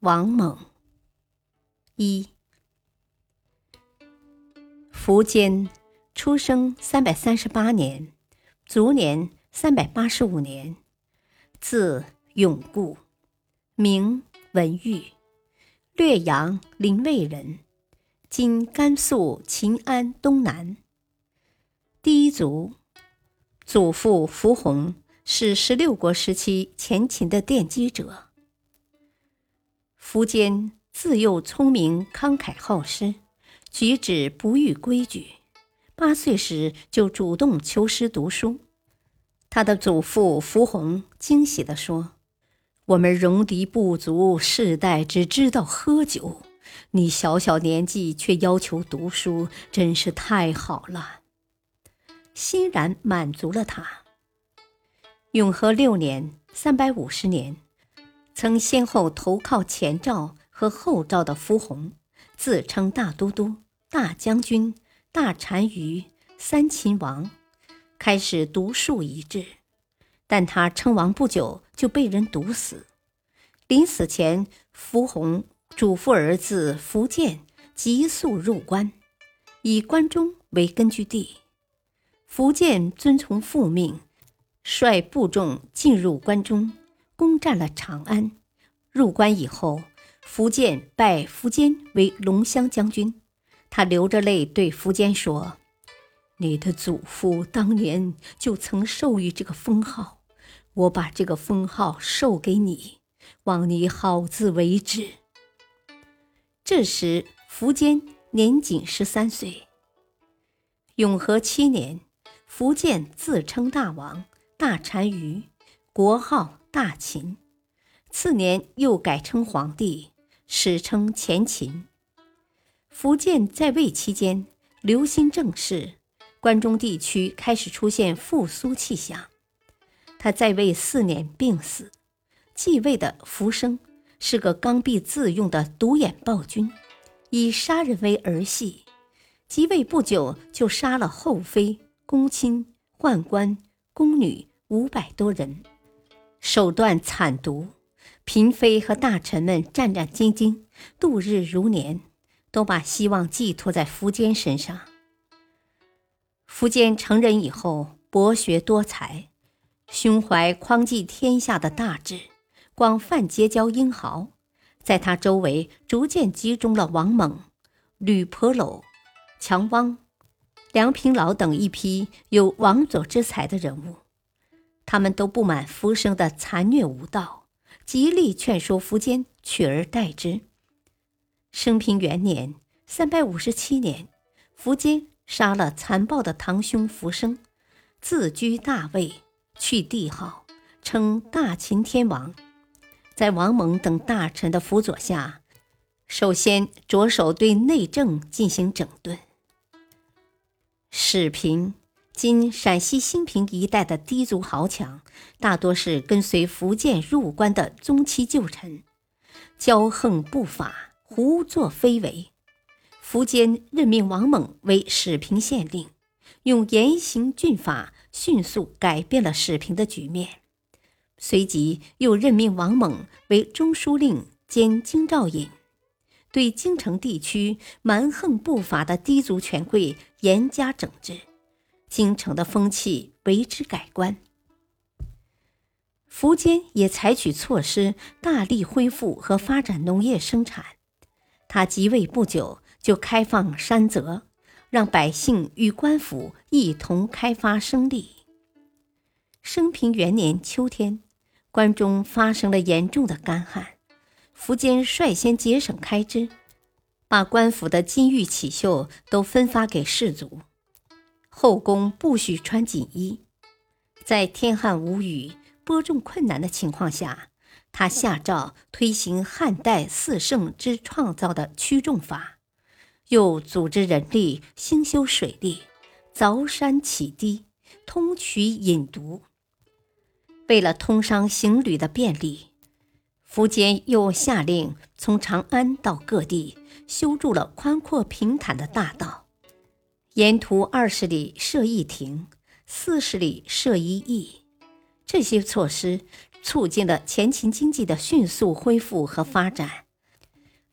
王猛。一，苻坚出生三百三十八年，卒年三百八十五年，字永固，名文玉，略阳临渭人，今甘肃秦安东南。第一族，祖父苻弘是十六国时期前秦的奠基者。苻坚自幼聪明慷慨好施，举止不逾规矩。八岁时就主动求师读书。他的祖父苻弘惊喜地说：“我们戎狄部族世代只知道喝酒，你小小年纪却要求读书，真是太好了。”欣然满足了他。永和六年（三百五十年）。曾先后投靠前赵和后赵的苻弘，自称大都督、大将军、大单于、三秦王，开始独树一帜。但他称王不久就被人毒死。临死前，苻弘嘱咐儿子苻建急速入关，以关中为根据地。苻建遵从父命，率部众进入关中。攻占了长安，入关以后，苻建拜苻坚为龙骧将军。他流着泪对苻坚说：“你的祖父当年就曾授予这个封号，我把这个封号授给你，望你好自为之。”这时，苻坚年仅十三岁。永和七年，苻建自称大王、大单于，国号。大秦，次年又改称皇帝，史称前秦。苻建在位期间，留心政事，关中地区开始出现复苏气象。他在位四年病死，继位的苻生是个刚愎自用的独眼暴君，以杀人为儿戏。即位不久就杀了后妃、公卿、宦官、宫女五百多人。手段惨毒，嫔妃和大臣们战战兢兢，度日如年，都把希望寄托在苻坚身上。苻坚成人以后，博学多才，胸怀匡济天下的大志，广泛结交英豪，在他周围逐渐集中了王猛、吕婆娄、强汪、梁平老等一批有王佐之才的人物。他们都不满苻生的残虐无道，极力劝说苻坚取而代之。生平元年（三百五十七年），苻坚杀了残暴的堂兄苻生，自居大位，去帝号，称大秦天王。在王猛等大臣的辅佐下，首先着手对内政进行整顿。始平。今陕西兴平一带的氐族豪强，大多是跟随苻建入关的宗戚旧臣，骄横不法，胡作非为。苻坚任命王猛为始平县令，用严刑峻法迅速改变了始平的局面。随即又任命王猛为中书令兼京兆尹，对京城地区蛮横不法的氐族权贵严加整治。京城的风气为之改观。苻坚也采取措施，大力恢复和发展农业生产。他即位不久，就开放山泽，让百姓与官府一同开发生利。升平元年秋天，关中发生了严重的干旱，苻坚率先节省开支，把官府的金玉绮绣都分发给士族。后宫不许穿锦衣，在天旱无雨、播种困难的情况下，他下诏推行汉代四圣之创造的驱重法，又组织人力兴修水利，凿山起堤，通渠引毒。为了通商行旅的便利，苻坚又下令从长安到各地修筑了宽阔平坦的大道，沿途二十里设一亭，四十里设一驿。这些措施。促进了前秦经济的迅速恢复和发展，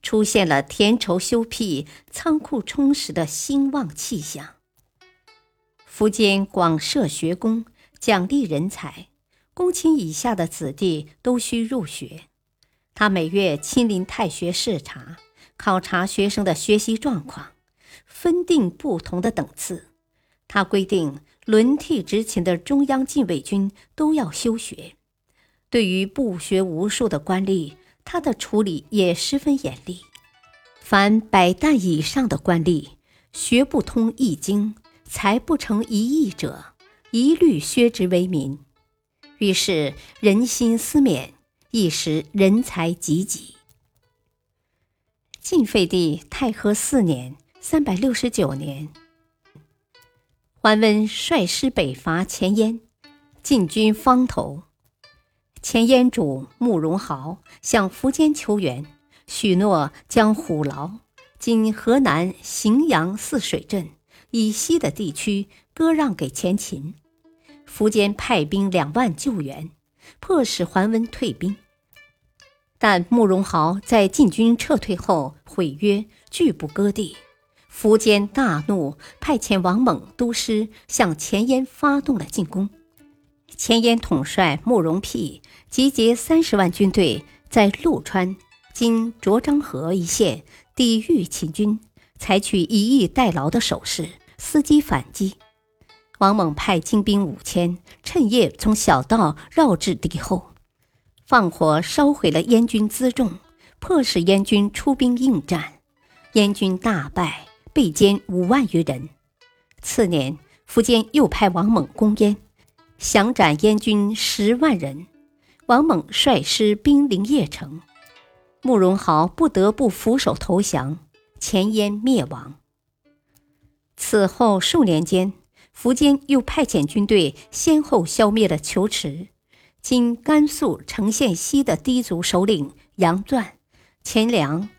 出现了田畴修辟、仓库充实的兴旺气象。苻坚广设学宫，奖励人才，公卿以下的子弟都需入学。他每月亲临太学视察，考察学生的学习状况，分定不同的等次。他规定轮替执勤的中央禁卫军都要修学。对于不学无术的官吏，他的处理也十分严厉。凡百担以上的官吏，学不通易经，才不成一义者，一律削职为民。于是人心思勉，一时人才济济。晋废帝太和四年（三百六十九年），桓温率师北伐前燕，进军方头。前燕主慕容豪向苻坚求援，许诺将虎牢（今河南荥阳泗水镇以西的地区）割让给前秦。苻坚派兵两万救援，迫使桓温退兵。但慕容豪在晋军撤退后毁约，拒不割地。苻坚大怒，派遣王猛督师向前燕发动了进攻。前燕统帅慕容辟集结三十万军队，在陆川（今卓漳河）一线抵御秦军，采取以逸待劳的手势，伺机反击。王猛派精兵五千，趁夜从小道绕至敌后，放火烧毁了燕军辎重，迫使燕军出兵应战。燕军大败，被歼五万余人。次年，苻坚又派王猛攻燕。降斩燕军十万人，王猛率师兵临邺城，慕容豪不得不俯首投降，前燕灭亡。此后数年间，苻坚又派遣军队先后消灭了求池（今甘肃成县西）的氐族首领杨钻、钱粮、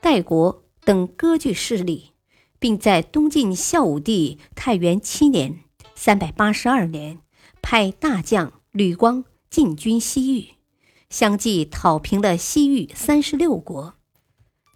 代国等割据势力，并在东晋孝武帝太元七年（三百八十二年）。派大将吕光进军西域，相继讨平了西域三十六国。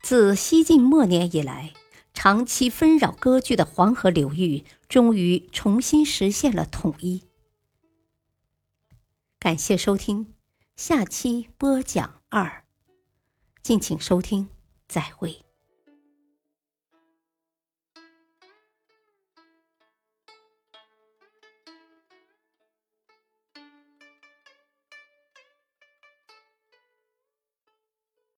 自西晋末年以来，长期纷扰割据的黄河流域，终于重新实现了统一。感谢收听，下期播讲二，敬请收听，再会。